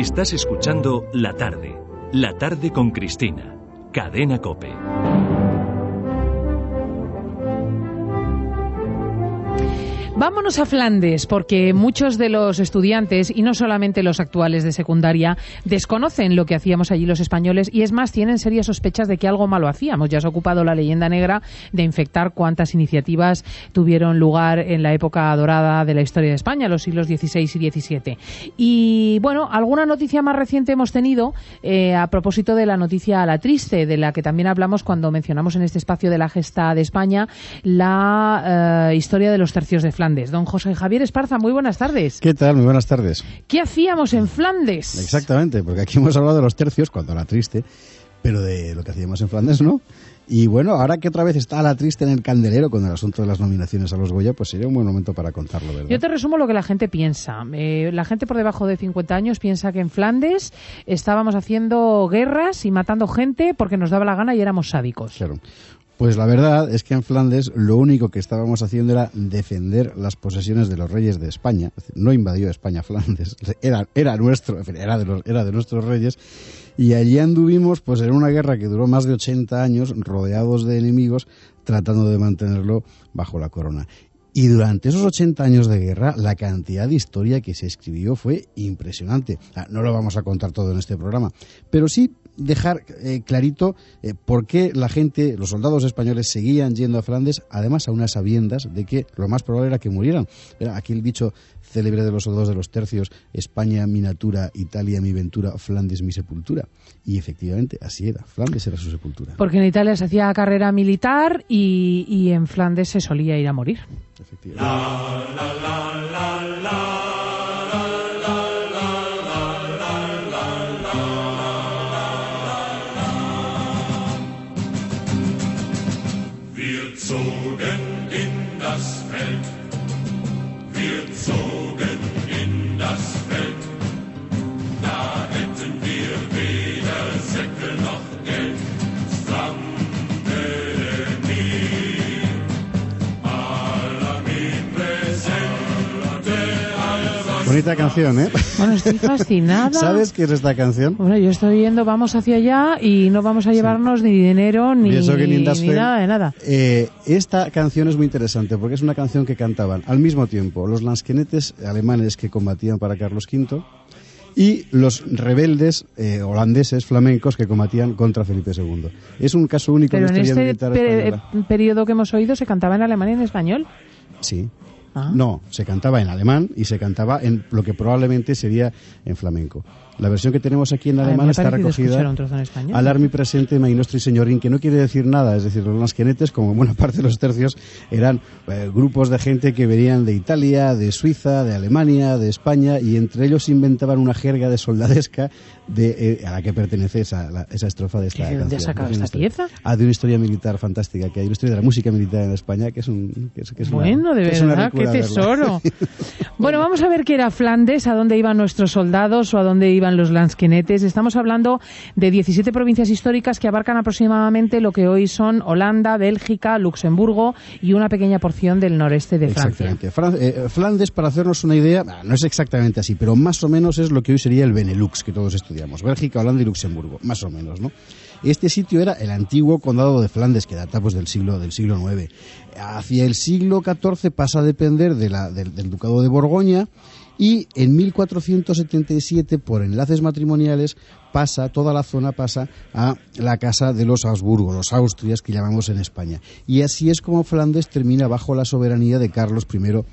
Estás escuchando La Tarde. La Tarde con Cristina. Cadena Cope. Vámonos a Flandes, porque muchos de los estudiantes, y no solamente los actuales de secundaria, desconocen lo que hacíamos allí los españoles y es más, tienen serias sospechas de que algo malo hacíamos. Ya se ha ocupado la leyenda negra de infectar cuántas iniciativas tuvieron lugar en la época dorada de la historia de España, los siglos XVI y XVII. Y bueno, alguna noticia más reciente hemos tenido eh, a propósito de la noticia a la triste, de la que también hablamos cuando mencionamos en este espacio de la gesta de España la eh, historia de los tercios de Flandes. Don José Javier Esparza, muy buenas tardes. ¿Qué tal? Muy buenas tardes. ¿Qué hacíamos en Flandes? Exactamente, porque aquí hemos hablado de los tercios, cuando era triste, pero de lo que hacíamos en Flandes no. Y bueno, ahora que otra vez está la triste en el candelero con el asunto de las nominaciones a los Goya, pues sería un buen momento para contarlo, ¿verdad? Yo te resumo lo que la gente piensa. Eh, la gente por debajo de 50 años piensa que en Flandes estábamos haciendo guerras y matando gente porque nos daba la gana y éramos sádicos. Claro. Pues la verdad es que en Flandes lo único que estábamos haciendo era defender las posesiones de los reyes de España. No invadió España Flandes, era, era nuestro, era de, los, era de nuestros reyes. Y allí anduvimos pues en una guerra que duró más de 80 años, rodeados de enemigos, tratando de mantenerlo bajo la corona. Y durante esos 80 años de guerra, la cantidad de historia que se escribió fue impresionante. No lo vamos a contar todo en este programa, pero sí dejar eh, clarito eh, por qué la gente, los soldados españoles seguían yendo a Flandes, además a unas sabiendas de que lo más probable era que murieran. Era aquí el dicho célebre de los soldados de los tercios, España mi natura, Italia mi ventura, Flandes mi sepultura. Y efectivamente, así era, Flandes era su sepultura. Porque en Italia se hacía carrera militar y en Flandes se solía ir a morir. efectivamente. La, la, la, Bonita canción, ¿eh? Bueno, estoy fascinada. ¿Sabes qué es esta canción? Bueno, yo estoy viendo Vamos hacia allá y no vamos a llevarnos ni dinero ni, in das ni Feld. nada de nada. Eh, esta canción es muy interesante porque es una canción que cantaban al mismo tiempo los lansquenetes alemanes que combatían para Carlos V y los rebeldes eh, holandeses flamencos que combatían contra Felipe II. Es un caso único Pero en en este militar pe- española. periodo que hemos oído se cantaba en alemán y en español. Sí. Ah. No, se cantaba en alemán y se cantaba en lo que probablemente sería en flamenco. La versión que tenemos aquí en alemán está recogida en español. al armi presente mai nostri signorin, que no quiere decir nada, es decir, los lansquenetes, como buena parte de los tercios, eran eh, grupos de gente que venían de Italia, de Suiza, de Alemania, de España, y entre ellos inventaban una jerga de soldadesca de, eh, a la que pertenece esa, la- esa estrofa de esta ¿De dónde canción. sacado esta pieza? Ah, de una historia militar fantástica, que hay una historia de la música militar en España, que es un... Que es, que es una- Bueno, de que verdad, qué tesoro. bueno, vamos a ver qué era Flandes, a dónde iban nuestros soldados o a dónde iban los lansquenetes. Estamos hablando de 17 provincias históricas que abarcan aproximadamente lo que hoy son Holanda, Bélgica, Luxemburgo y una pequeña porción del noreste de Francia. Exactamente. Eh, Flandes, para hacernos una idea, ah, no es exactamente así, pero más o menos es lo que hoy sería el Benelux que todos estudiamos. Bélgica, Holanda y Luxemburgo, más o menos, ¿no? Este sitio era el antiguo condado de Flandes, que data pues, del siglo del siglo IX. Hacia el siglo XIV pasa a depender del, del ducado de Borgoña y en 1477, por enlaces matrimoniales, pasa, toda la zona pasa a la casa de los Habsburgo, los Austrias, que llamamos en España. Y así es como Flandes termina bajo la soberanía de Carlos I.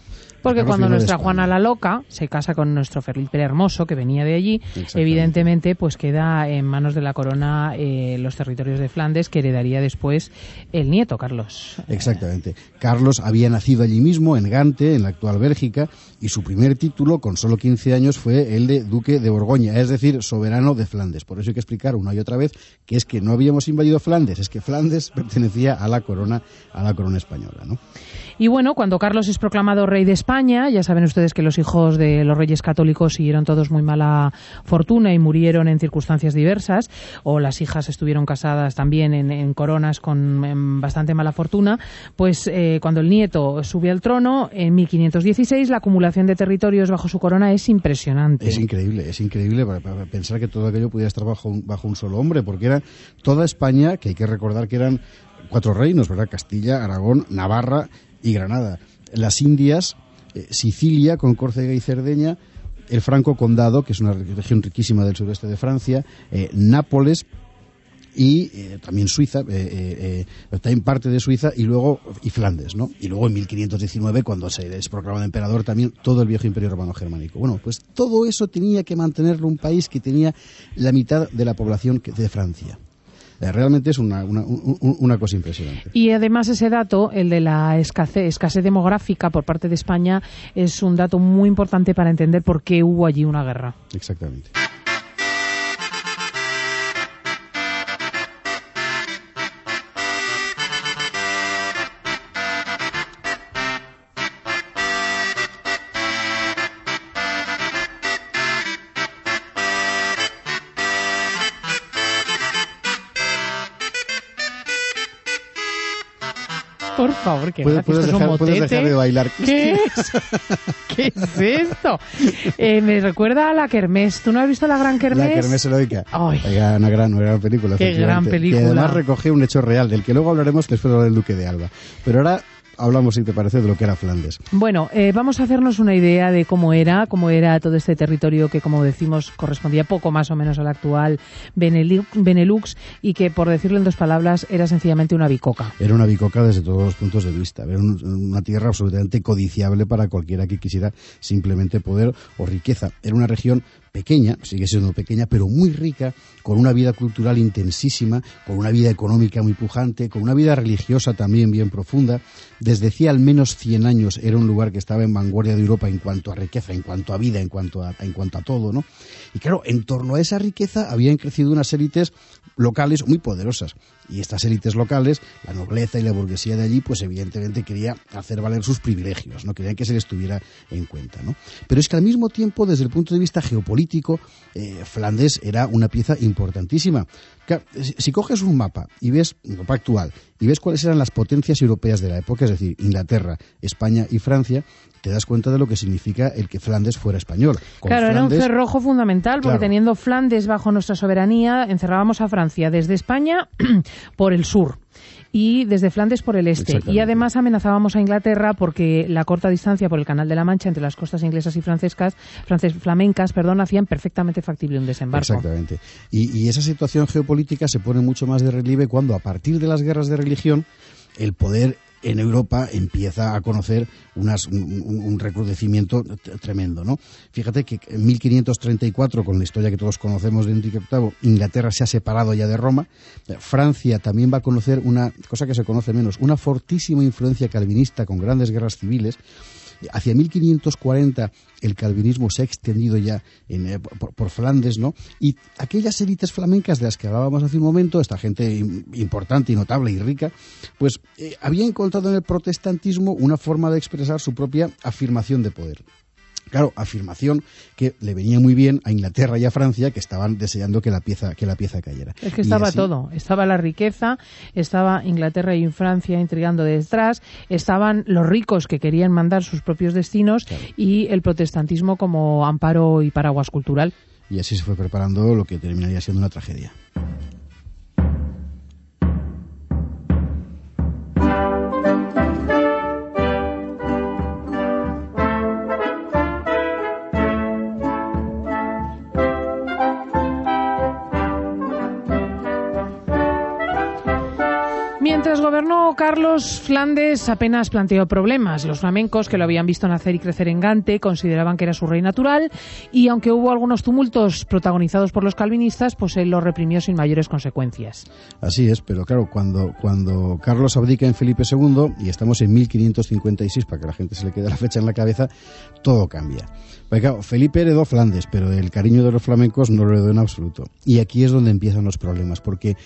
Porque cuando nuestra. Juana la Loca se casa con nuestro Felipe Hermoso, que venía de allí, evidentemente pues queda en manos de la corona eh, los territorios de Flandes, que heredaría después el nieto, Carlos. Exactamente. Carlos había nacido allí mismo, en Gante, en la actual Bélgica, y su primer título, con solo 15 años, fue el de Duque de Borgoña, es decir, soberano de Flandes. Por eso hay que explicar una y otra vez que es que no habíamos invadido Flandes, es que Flandes pertenecía a la corona, a la corona española, ¿no? Y bueno, cuando Carlos es proclamado rey de España, Ya saben ustedes que los hijos de los reyes católicos siguieron todos muy mala fortuna y murieron en circunstancias diversas, o las hijas estuvieron casadas también en, coronas con bastante mala fortuna. Pues eh, cuando el nieto sube al trono, en 1516, la acumulación de territorios bajo su corona es impresionante. Es increíble, es increíble para, para pensar que todo aquello pudiera estar bajo un, bajo un solo hombre, porque era toda España, que hay que recordar que eran cuatro reinos, ¿verdad? Castilla, Aragón, Navarra y Granada. Las Indias, eh, Sicilia con Córcega y Cerdeña, el Franco Condado, que es una región riquísima del sureste de Francia, eh, Nápoles y eh, también Suiza, eh, también parte de Suiza y luego y Flandes, ¿no? Y luego en 1519 cuando se es emperador también todo el viejo imperio romano germánico. Bueno, pues todo eso tenía que mantenerlo un país que tenía la mitad de la población de Francia. Eh, Realmente es una, una, un- un- una cosa impresionante. Y además ese dato, el de la escasez, escasez demográfica por parte de España, es un dato muy importante para entender por qué hubo allí una guerra. Exactamente. Por favor, que Puedes, puedes dejar, puedes dejar de bailar. ¿Qué es? ¿Qué es esto? Eh, me recuerda a la Kermés. ¿Tú no has visto la gran Kermés? La Kermés heroica. Ay. Oiga, una gran, una gran película. Qué gran película. Que además recoge un hecho real, del que luego hablaremos después del Duque de Alba. Pero ahora hablamos, si te parece, de lo que era Flandes. Bueno, eh, vamos a hacernos una idea de cómo era, cómo era todo este territorio que, como decimos, correspondía poco más o menos al actual Benelu- Benelux y que, por decirlo en dos palabras, era sencillamente una bicoca. Era una bicoca desde todos los puntos de vista. Era un- una tierra absolutamente codiciable para cualquiera que quisiera simplemente poder o riqueza. Era una región pequeña, sigue siendo pequeña, pero muy rica, con una vida cultural intensísima, con una vida económica muy pujante, con una vida religiosa también bien profunda. Desde hacía al menos 100 años era un lugar que estaba en vanguardia de Europa en cuanto a riqueza, en cuanto a vida, en cuanto a, en cuanto a todo, ¿no? Y claro, en torno a esa riqueza habían crecido unas élites locales muy poderosas. Y estas élites locales, la nobleza y la burguesía de allí, pues evidentemente quería hacer valer sus privilegios, no querían que se les tuviera en cuenta. ¿no? Pero es que al mismo tiempo, desde el punto de vista geopolítico, eh, Flandes era una pieza importantísima. Si, coges un mapa y ves, un mapa actual, y ves cuáles eran las potencias europeas de la época, es decir, Inglaterra, España y Francia, te das cuenta de lo que significa el que Flandes fuera español. Con claro, era un cerrojo fundamental, porque Claro. teniendo Flandes bajo nuestra soberanía, encerrábamos a Francia desde España por el sur y desde Flandes por el este. Y además amenazábamos a Inglaterra porque la corta distancia por el Canal de la Mancha entre las costas inglesas y francescas, frances, flamencas perdón, hacían perfectamente factible un desembarco. Exactamente. Y, y esa situación geopolítica se pone mucho más de relieve cuando, a partir de las guerras de religión, el poder en Europa empieza a conocer un, recrudecimiento tremendo, ¿no? Fíjate que en 1534, con la historia que todos conocemos de Enrique VIII, Inglaterra se ha separado ya de Roma. Francia también va a conocer una cosa que se conoce menos, una fortísima influencia calvinista con grandes guerras civiles. Hacia 1540 el calvinismo se ha extendido ya en, eh, por, Flandes, ¿no? Y aquellas élites flamencas de las que hablábamos hace un momento, esta gente im- importante y notable y rica, pues eh, había encontrado en el protestantismo una forma de expresar su propia afirmación de poder. Claro, afirmación que le venía muy bien a Inglaterra y a Francia, que estaban deseando que la pieza, que la pieza cayera. Es que estaba así- todo. Estaba la riqueza, estaba Inglaterra y Francia intrigando detrás, estaban los ricos que querían mandar sus propios destinos Claro. y el protestantismo como amparo y paraguas cultural. Y así se fue preparando lo que terminaría siendo una tragedia. Carlos, Flandes apenas planteó problemas. Los flamencos, que lo habían visto nacer y crecer en Gante, consideraban que era su rey natural y aunque hubo algunos tumultos protagonizados por los calvinistas, pues él los reprimió sin mayores consecuencias. Así es, pero claro, cuando, cuando Carlos abdica en Felipe II, y estamos en 1556, para que la gente se le quede la fecha en la cabeza, todo cambia. Felipe heredó Flandes, pero el cariño de los flamencos no lo heredó en absoluto. Y aquí es donde empiezan los problemas, porque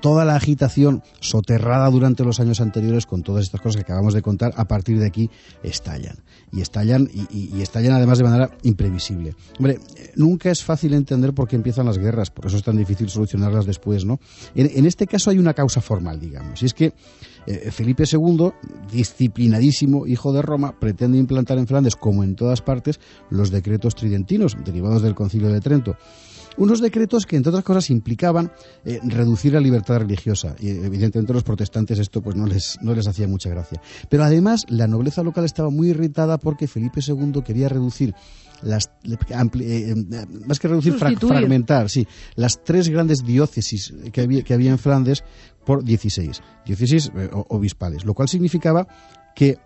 toda la agitación soterrada durante los años anteriores con todas estas cosas que acabamos de contar, a partir de aquí estallan. Y estallan, y, estallan además de manera imprevisible. Hombre, nunca es fácil entender por qué empiezan las guerras, por eso es tan difícil solucionarlas después, ¿no? En, en este caso hay una causa formal, digamos, y es que eh, Felipe II, disciplinadísimo hijo de Roma, pretende implantar en Flandes, como en todas partes, los decretos tridentinos, derivados del Concilio de Trento. Unos decretos que, entre otras cosas, implicaban eh, reducir la libertad religiosa. Y, evidentemente, a los protestantes esto pues, no, les, no les hacía mucha gracia. Pero además, la nobleza local estaba muy irritada porque Felipe II quería reducir las ampli- eh, eh, más que reducir fra- fragmentar sí las tres grandes diócesis que había, que había en Flandes por 16 diócesis eh, o- obispales lo cual significaba que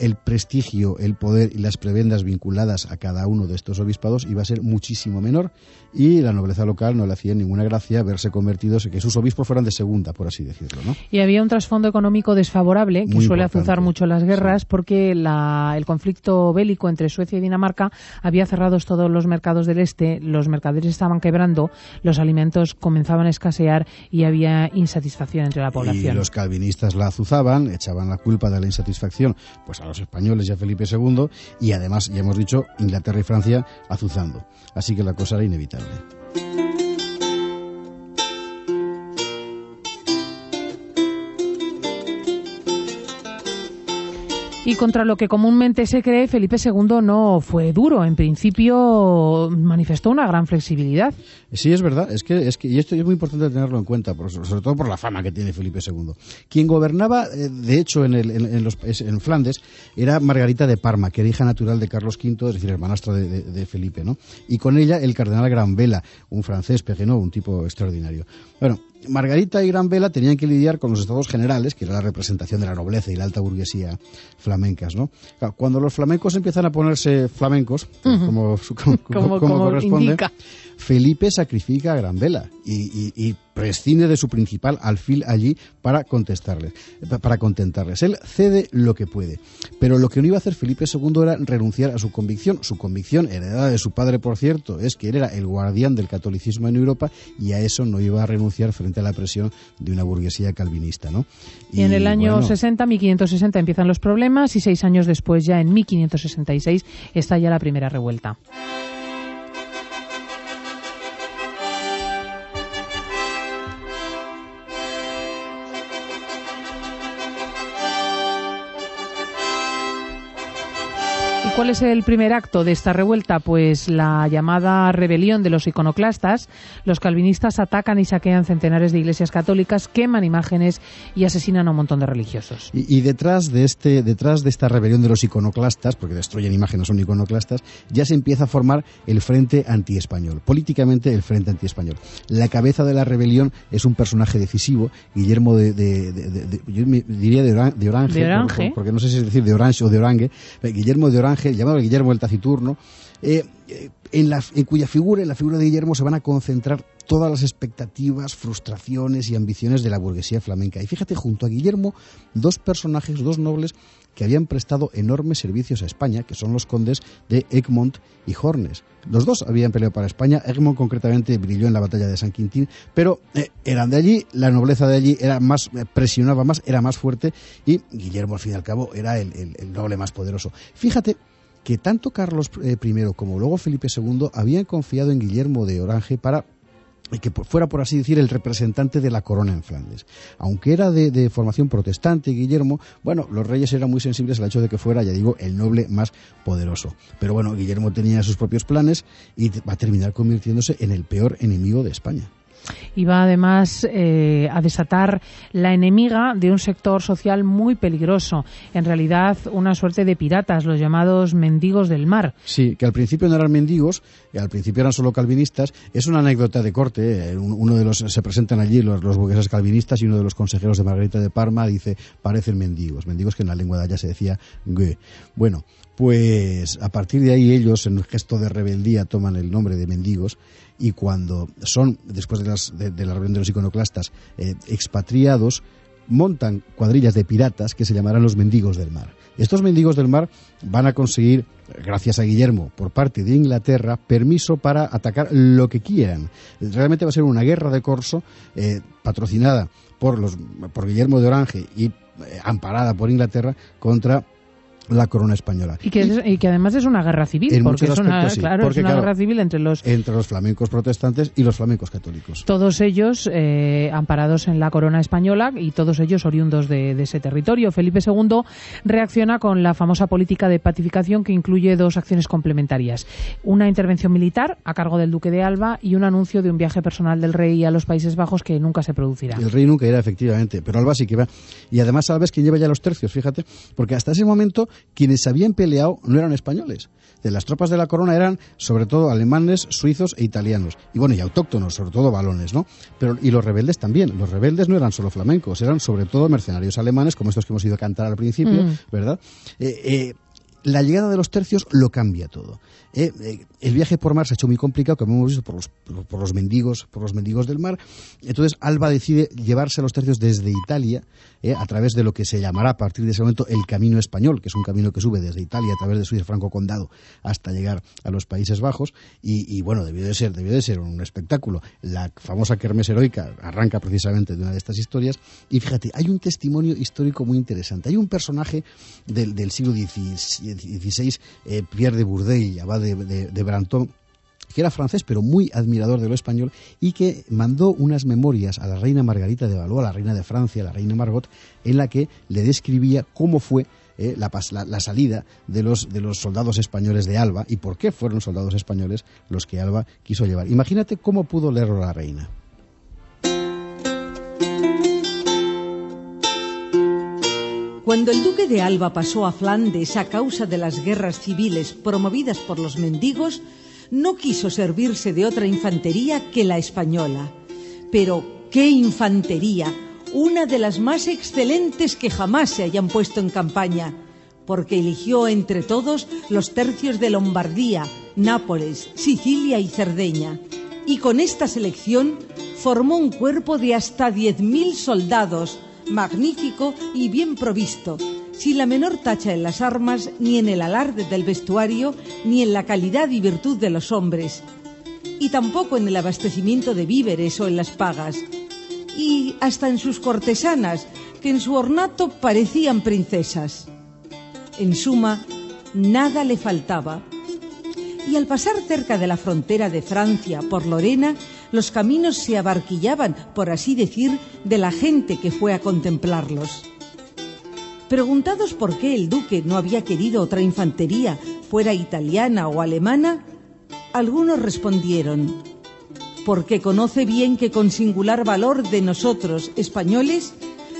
el prestigio, el poder y las prebendas vinculadas a cada uno de estos obispados iba a ser muchísimo menor y la nobleza local no le hacía ninguna gracia verse convertidos, que sus obispos fueran de segunda, por así decirlo, ¿no? Y había un trasfondo económico desfavorable que Muy suele importante. azuzar mucho las guerras porque la- el conflicto bélico entre Suecia y Dinamarca había cerrado todos los mercados del este, los mercaderes estaban quebrando, los alimentos comenzaban a escasear y había insatisfacción entre la Y población. los calvinistas la azuzaban, echaban la culpa de la insatisfacción pues a los españoles y a Felipe II y además, ya hemos dicho, Inglaterra y Francia azuzando. Así que la cosa era inevitable. Y contra lo que comúnmente se cree, Felipe II no fue duro. En principio manifestó una gran flexibilidad. Sí, es verdad, es que, es que y esto es muy importante tenerlo en cuenta, sobre todo por la fama que tiene Felipe II. Quien gobernaba, eh, de hecho, en, el- en- los en Flandes, era Margarita de Parma, que era hija natural de Carlos V, es decir, hermanastra de, de- Felipe, ¿no? Y con ella el cardenal Granvela, un francés, Peguenot, un tipo extraordinario. Bueno, Margarita y Granvela tenían que lidiar con los estados generales, que era la representación de la nobleza y la alta burguesía flamencas, ¿no? Cuando los flamencos empiezan a ponerse flamencos, como, como, Como- como corresponde, indica. Felipe sacrifica a Granvela y, y- y prescinde de su principal alfil allí para contestarles, pa- para contentarles. Él cede lo que puede, pero lo que no iba a hacer Felipe II era renunciar a su convicción. Su convicción, heredada de su padre, por cierto, es que él era el guardián del catolicismo en Europa y a eso no iba a renunciar frente a la presión de una burguesía calvinista, ¿no? Y, en el año bueno, 60, 1560, empiezan los problemas y seis años después, ya en 1566, estalla la primera revuelta. Cuál es el primer acto de esta revuelta? Pues la llamada rebelión de los iconoclastas. Los calvinistas atacan y saquean centenares de iglesias católicas, queman imágenes y asesinan a un montón de religiosos. Y, y detrás de este, detrás de esta rebelión de los iconoclastas, porque destruyen imágenes, son iconoclastas, ya se empieza a formar el Frente Antiespañol. Políticamente, el Frente Antiespañol. La cabeza de la rebelión es un personaje decisivo, Guillermo de, de- de- de- yo diría de, Oran- de Orange, De Orange. por- porque no sé si es decir de Orange o de Orange, Guillermo de Orange, llamado Guillermo el Taciturno, eh, eh, en, cuya figura, en la figura de Guillermo, se van a concentrar todas las expectativas, frustraciones y ambiciones de la burguesía flamenca. Y fíjate, junto a Guillermo, dos personajes, dos nobles que habían prestado enormes servicios a España, que son los condes de Egmont y Hornes. Los dos habían peleado para España, Egmont concretamente brilló en la batalla de San Quintín, pero eh, eran de allí, la nobleza de allí era más, presionaba más, era más fuerte y Guillermo al fin y al cabo era el noble más poderoso. Fíjate que tanto Carlos eh, I como luego Felipe II habían confiado en Guillermo de Orange para que por- fuera, por así decir, el representante de la corona en Flandes. Aunque era de, de formación protestante, Guillermo, bueno, los reyes eran muy sensibles al hecho de que fuera, ya digo, el noble más poderoso. Pero bueno, Guillermo tenía sus propios planes y va a terminar convirtiéndose en el peor enemigo de España. Y va además eh, a desatar la enemiga de un sector social muy peligroso, en realidad una suerte de piratas, los llamados mendigos del mar. Sí, que al principio no eran mendigos, al principio eran solo calvinistas. Es una anécdota de corte. eh, un- Uno de los se presentan allí los, los burgueses calvinistas y uno de los consejeros de Margarita de Parma dice parecen mendigos, mendigos que en la lengua de allá se decía. Bueno, pues a partir de ahí ellos en un gesto de rebeldía toman el nombre de mendigos y cuando son después de, las, de, la rebelión de los iconoclastas eh, expatriados montan cuadrillas de piratas que se llamarán los mendigos del mar. Estos mendigos del mar van a conseguir, gracias a Guillermo, por parte de Inglaterra, permiso para atacar lo que quieran. Realmente va a ser una guerra de corso eh, patrocinada por, los, por Guillermo de Orange y eh, amparada por Inglaterra contra la corona española. Y que, es- y que además es una guerra civil, En porque es una, aspectos sí, claro, porque, es una claro, guerra civil entre los Entre los flamencos protestantes y los flamencos católicos. todos ellos eh, amparados en la corona española y todos ellos oriundos de, de ese territorio. Felipe II reacciona con la famosa política de pacificación que incluye dos acciones complementarias. Una intervención militar a cargo del duque de Alba y un anuncio de un viaje personal del rey a los Países Bajos que nunca se producirá. El rey nunca irá, efectivamente, pero Alba sí que va. Y además Alba es quien lleva ya los tercios, fíjate, porque hasta ese momento quienes habían peleado no eran españoles. De las tropas de la corona eran sobre todo alemanes, suizos e italianos. Y bueno, y autóctonos, sobre todo balones, ¿no? Pero, y los rebeldes también. Los rebeldes no eran solo flamencos, eran sobre todo mercenarios alemanes, como estos que hemos ido a cantar al principio, Mm. ¿verdad? Eh, eh, la llegada de los tercios lo cambia todo. Eh, eh, el viaje por mar se ha hecho muy complicado, como hemos visto, por los, por, los mendigos, por los mendigos del mar. Entonces Alba decide llevarse a los tercios desde Italia, eh, a través de lo que se llamará a partir de ese momento el Camino Español, que es un camino que sube desde Italia a través de Suiza Franco Condado hasta llegar a los Países Bajos. Y, y, bueno, debió de ser, debió de ser un espectáculo. La famosa Kermés heroica arranca precisamente de una de estas historias. Y fíjate, hay un testimonio histórico muy interesante. Hay un personaje del, del siglo XVI, eh, Pierre de Bourdeil, abad de, de, que era francés pero muy admirador de lo español y que mandó unas memorias a la reina Margarita de Valois, la reina de Francia, la reina Margot, en la que le describía cómo fue eh, la, la- la salida de los, de los soldados españoles de Alba y por qué fueron soldados españoles los que Alba quiso llevar. Imagínate cómo pudo leerlo la reina. Cuando el duque de Alba pasó a Flandes a causa de las guerras civiles promovidas por los mendigos, no quiso servirse de otra infantería que la española. Pero, ¿qué infantería? Una de las más excelentes que jamás se hayan puesto en campaña, porque eligió entre todos los tercios de Lombardía, Nápoles, Sicilia y Cerdeña. Y con esta selección formó un cuerpo de hasta 10.000 soldados, magnífico y bien provisto, sin la menor tacha en las armas, ni en el alarde del vestuario, ni en la calidad y virtud de los hombres, y tampoco en el abastecimiento de víveres o en las pagas, y hasta en sus cortesanas, que en su ornato parecían princesas. En suma, nada le faltaba. Y al pasar cerca de la frontera de Francia por Lorena, los caminos se abarquillaban, por así decir, de la gente que fue a contemplarlos. Preguntados por qué el duque no había querido otra infantería, fuera italiana o alemana, algunos respondieron, porque conoce bien que con singular valor de nosotros, españoles,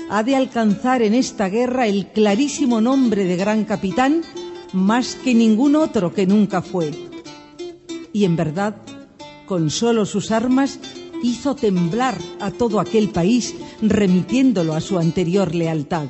ha de alcanzar en esta guerra el clarísimo nombre de gran capitán más que ningún otro que nunca fue. Y en verdad, con solo sus armas, hizo temblar a todo aquel país, remitiéndolo a su anterior lealtad.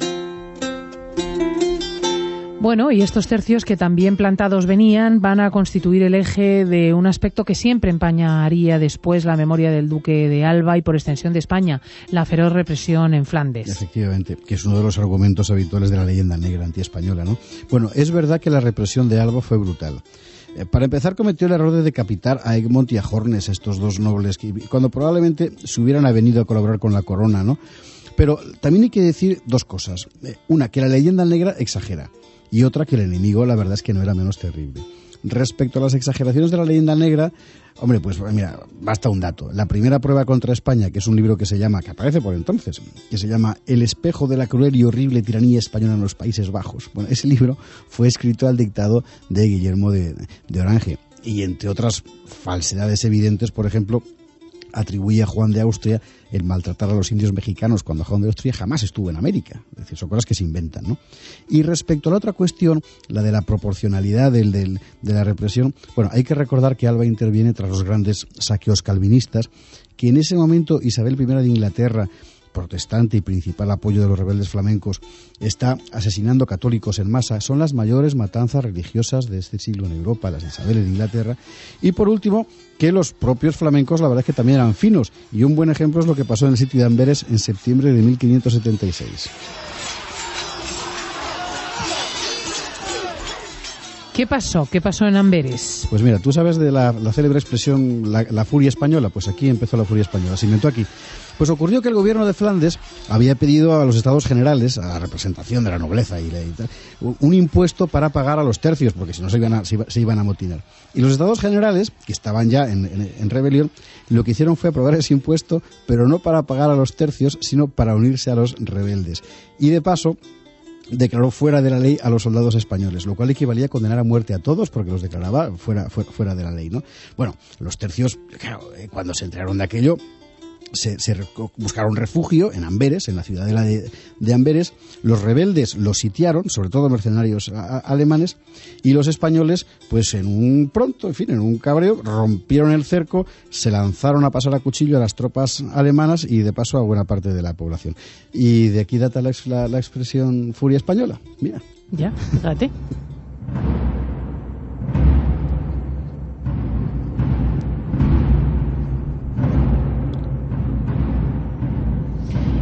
Bueno, y estos tercios que también plantados venían van a constituir el eje de un aspecto que siempre empañaría después la memoria del duque de Alba y por extensión de España, la feroz represión en Flandes. Efectivamente, que es uno de los argumentos habituales de la leyenda negra antiespañola, ¿no? Bueno, es verdad que la represión de Alba fue brutal. Eh, Para empezar, cometió el error de decapitar a Egmont y a Hornes, estos dos nobles, que, cuando probablemente se hubieran venido a colaborar con la corona, ¿no? Pero también hay que decir dos cosas. Eh, Una, que la leyenda negra exagera. Y otra, que el enemigo, la verdad es que no era menos terrible. Respecto a las exageraciones de la leyenda negra, hombre, pues mira, basta un dato. La primera prueba contra España, que es un libro que se llama, que aparece por entonces, que se llama El espejo de la cruel y horrible tiranía española en los Países Bajos. Bueno, ese libro fue escrito al dictado de Guillermo de, de Orange. Y entre otras falsedades evidentes, por ejemplo, atribuye a Juan de Austria el maltratar a los indios mexicanos cuando Juan de Austria jamás estuvo en América. Son cosas que se inventan, ¿no? Y respecto a la otra cuestión, la de la proporcionalidad del- de la represión, bueno, hay que recordar que Alba interviene tras los grandes saqueos calvinistas, que en ese momento Isabel I de Inglaterra protestante y principal apoyo de los rebeldes flamencos, está asesinando católicos en masa. Son las mayores matanzas religiosas de este siglo en Europa, las de Isabel de Inglaterra. Y por último, que los propios flamencos, la verdad es que también eran finos. Y un buen ejemplo es lo que pasó en el sitio de Amberes en septiembre de 1576. ¿Qué pasó? ¿Qué pasó en Amberes? Pues mira, tú sabes de la, célebre expresión la, furia española, pues aquí empezó la furia española, se inventó aquí. Pues ocurrió que el gobierno de Flandes había pedido a los estados generales, a la representación de la nobleza y, la- tal, un- impuesto para pagar a los tercios, porque si no se iban a, se iba- se iban a motinar. Y los estados generales, que estaban ya en rebelión, lo que hicieron fue aprobar ese impuesto, pero no para pagar a los tercios, sino para unirse a los rebeldes. Y de paso, declaró fuera de la ley a los soldados españoles, lo cual equivalía a condenar a muerte a todos porque los declaraba fuera, fuera, fuera de la ley, ¿no? Bueno, los tercios, claro, eh, cuando se enteraron de aquello, se, buscaron refugio en Amberes, en la ciudadela de, Amberes. Los rebeldes los sitiaron, sobre todo mercenarios alemanes, y los españoles, pues en un pronto, en fin, en un cabreo, rompieron el cerco, se lanzaron a pasar a cuchillo a las tropas alemanas y de paso a buena parte de la población. Y de aquí data la- la expresión furia española. Mira. Ya, fíjate.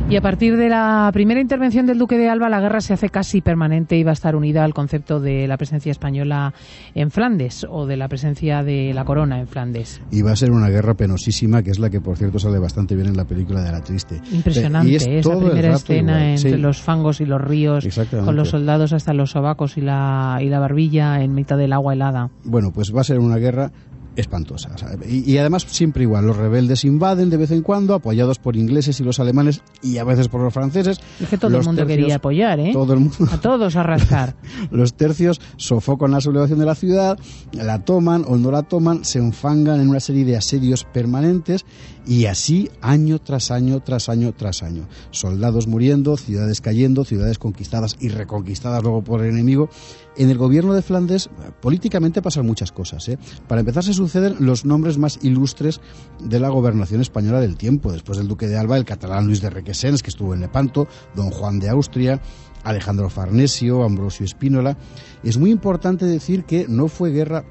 Y a partir de la primera intervención del Duque de Alba, la guerra se hace casi permanente y va a estar unida al concepto de la presencia española en Flandes o de la presencia de la corona en Flandes. Y va a ser una guerra penosísima, que es la que, por cierto, sale bastante bien en la película de la triste. Impresionante, Y es esa primera escena igual, entre sí. los fangos y los ríos, con los soldados hasta los sobacos y la, y la barbilla en mitad del agua helada. Bueno, pues va a ser una guerra espantosa. o sea, y, y además siempre igual, los rebeldes invaden de vez en cuando, apoyados por ingleses y los alemanes y a veces por los franceses. Es que todo Los el mundo tercios- quería apoyar, ¿eh? Todo el mundo. A todos a rascar. Los tercios sofocan la sublevación de la ciudad, la toman o no la toman, se enfangan en una serie de asedios permanentes y así año tras año, tras año, tras año. Soldados muriendo, ciudades cayendo, ciudades conquistadas y reconquistadas luego por el enemigo. En el gobierno de Flandes, eh, políticamente pasan muchas cosas. ¿eh? Para empezar, se suceden los nombres más ilustres de la gobernación española del tiempo. Después del duque de Alba, el catalán Luis de Requesens, que estuvo en Lepanto, don Juan de Austria, Alejandro Farnesio, Ambrosio Espínola. Es muy importante decir que no fue guerra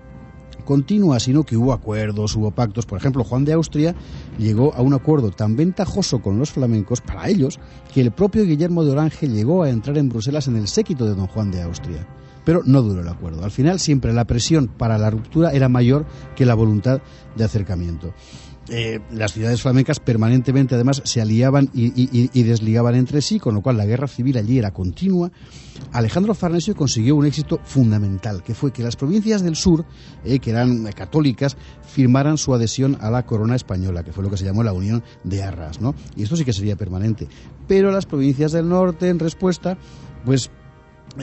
continua, sino que hubo acuerdos, hubo pactos. Por ejemplo, Juan de Austria llegó a un acuerdo tan ventajoso con los flamencos para ellos que el propio Guillermo de Orange llegó a entrar en Bruselas en el séquito de don Juan de Austria. Pero no duró el acuerdo. Al final siempre la presión para la ruptura era mayor que la voluntad de acercamiento. Eh, las ciudades flamencas permanentemente además se aliaban y, desligaban entre sí, con lo cual la guerra civil allí era continua. Alejandro Farnesio consiguió un éxito fundamental, que fue que las provincias del sur, eh, que eran católicas, firmaran su adhesión a la corona española, que fue lo que se llamó la Unión de Arras, ¿no? Y esto sí que sería permanente. Pero las provincias del norte, en respuesta, pues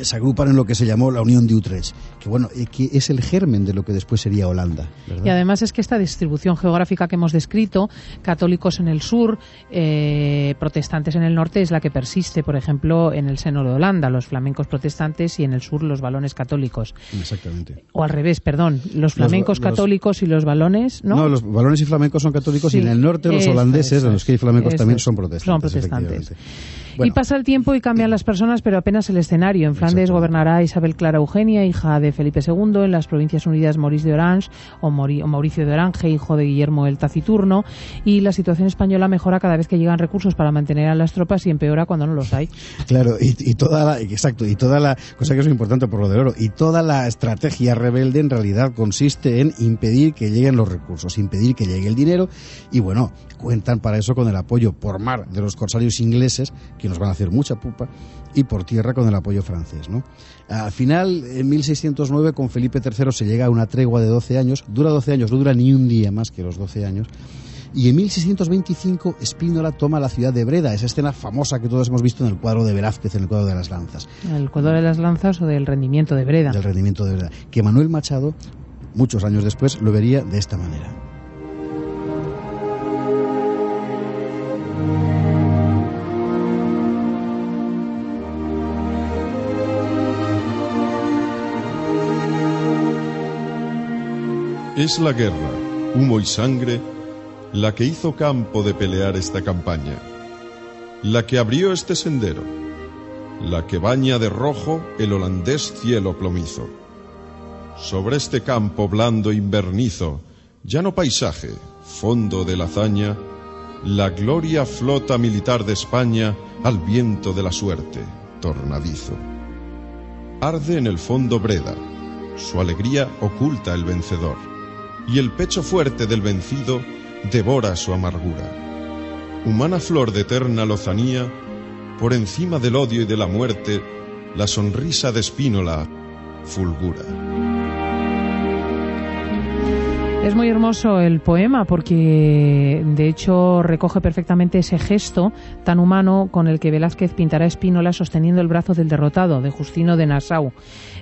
se agrupan en lo que se llamó la Unión de Utrecht, que bueno, eh, que es el germen de lo que después sería Holanda. ¿verdad? Y además es que esta distribución geográfica que hemos descrito, católicos en el sur, eh, protestantes en el norte, es la que persiste, por ejemplo, en el seno de Holanda, los flamencos protestantes y en el sur los balones católicos. Exactamente. O al revés, perdón, los flamencos los- católicos y los balones, ¿no? ¿no? los balones y flamencos son católicos y en el norte los holandeses, es, de los que hay flamencos también es. son protestantes. Son protestantes. Y pasa el tiempo y cambian las personas, pero apenas el escenario. En Flandes gobernará Isabel Clara Eugenia, hija de Felipe II, en las Provincias Unidas Maurice de Orange o, Mori- o Mauricio de Orange, hijo de Guillermo el Taciturno, y la situación española mejora cada vez que llegan recursos para mantener a las tropas y empeora cuando no los hay. Claro, y, y toda la, exacto, y toda la, cosa que es muy importante por lo del oro, y toda la estrategia rebelde en realidad consiste en impedir que lleguen los recursos, impedir que llegue el dinero, y bueno, cuentan para eso con el apoyo por mar de los corsarios ingleses, que nos van a hacer mucha pupa, y por tierra con el apoyo francés, ¿no? Al final, en 1609, con Felipe III se llega a una tregua de 12 años, dura 12 años, no dura ni un día más que los 12 años, y en 1625 Espínola toma la ciudad de Breda, esa escena famosa que todos hemos visto en el cuadro de Velázquez, en el cuadro de las lanzas, El cuadro de las lanzas o del rendimiento de Breda. del rendimiento de Breda, que Manuel Machado, muchos años después, lo vería de esta manera. Es la guerra, humo y sangre, la que hizo campo de pelear esta campaña, la que abrió este sendero, la que baña de rojo el holandés cielo plomizo. Sobre este campo blando invernizo, llano paisaje, fondo de la hazaña, la gloria flota militar de España al viento de la suerte, tornadizo. Arde en el fondo Breda, su alegría oculta el vencedor, y el pecho fuerte del vencido devora su amargura. Humana flor de eterna lozanía, por encima del odio y de la muerte, la sonrisa de Espínola fulgura. Es muy hermoso el poema porque de hecho recoge perfectamente ese gesto tan humano con el que Velázquez pintará a Espínola sosteniendo el brazo del derrotado, de Justino de Nassau.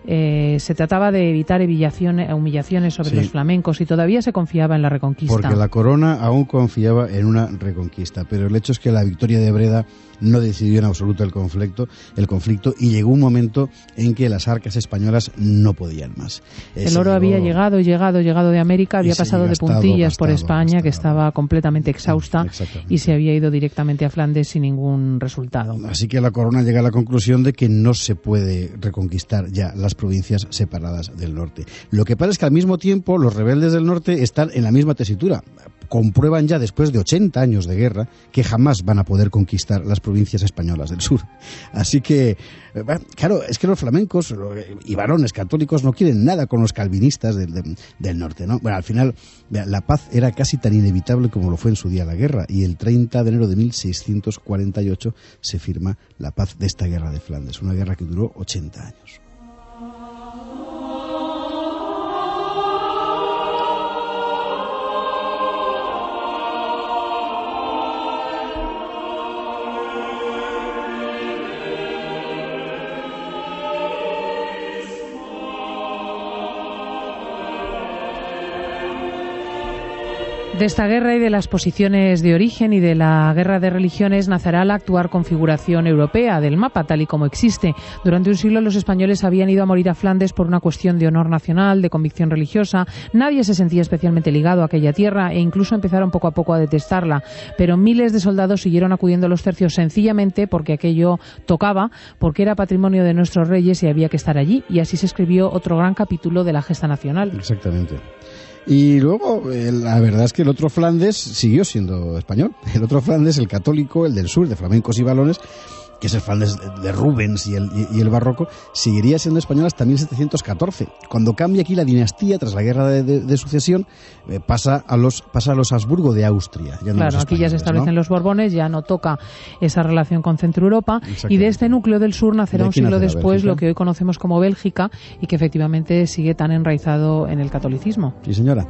Eh, se trataba de evitar humillaciones, sobre Sí. los flamencos y todavía se confiaba en la reconquista. Porque la corona aún confiaba en una reconquista, pero el hecho es que la victoria de Breda no decidió en absoluto el conflicto, el conflicto y llegó un momento en que las arcas españolas no podían más. Eh, El oro había llegado, llegado, llegado de América, había pasado de gastado, puntillas por gastado, España, que estaba completamente exhausta y se había ido directamente a Flandes sin ningún resultado. Así que la corona llega a la conclusión de que no se puede reconquistar ya las provincias separadas del norte. Lo que pasa es que al mismo tiempo los rebeldes del norte están en la misma tesitura. Comprueban ya después de 80 años de guerra que jamás van a poder conquistar las provincias españolas del sur. Así que, eh, claro, es que los flamencos y varones católicos no quieren nada con los calvinistas del, del- norte, ¿no? Bueno, al final la paz era casi tan inevitable como lo fue en su día la guerra y el 30 de enero de 1648 se firma la paz de esta guerra de Flandes, una guerra que duró 80 años. De esta guerra y de las posiciones de origen y de la guerra de religiones nacerá la actual configuración europea del mapa, tal y como existe. Durante un siglo los españoles habían ido a morir a Flandes por una cuestión de honor nacional, de convicción religiosa. Nadie se sentía especialmente ligado a aquella tierra e incluso empezaron poco a poco a detestarla. Pero miles de soldados siguieron acudiendo a los tercios sencillamente porque aquello tocaba, porque era patrimonio de nuestros reyes y había que estar allí. Y así se escribió otro gran capítulo de la gesta nacional. Exactamente. Y luego, eh, la verdad es que el otro Flandes siguió siendo español. El otro Flandes, el católico, el del sur, de flamencos y balones, que es el Flandes de- de Rubens y el, y- y el barroco, seguiría siendo español hasta 1714. Cuando cambia aquí la dinastía, tras la guerra de, de- de sucesión, eh, pasa, a los, pasa a los Habsburgo de Austria. ya no Claro, aquí ya se establecen ¿no? los Borbones, ya no toca esa relación con Centro Europa y de este núcleo del sur nacerá un siglo después Bélgica. lo que hoy conocemos como Bélgica y que efectivamente sigue tan enraizado en el catolicismo. Sí, señora.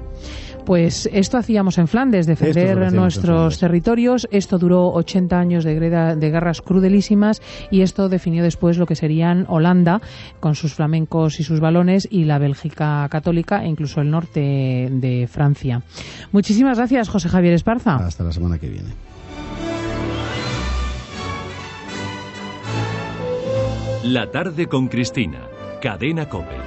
Pues esto hacíamos en Flandes, es defender nuestros territorios. Esto duró 80 años de, greda- de guerras crudelísimas y esto definió después lo que serían Holanda con sus flamencos y sus balones y la Bélgica católica e incluso el norte de Francia. Muchísimas gracias, José Javier Esparza. Hasta la semana que viene. La tarde con Cristina. Cadena Cope.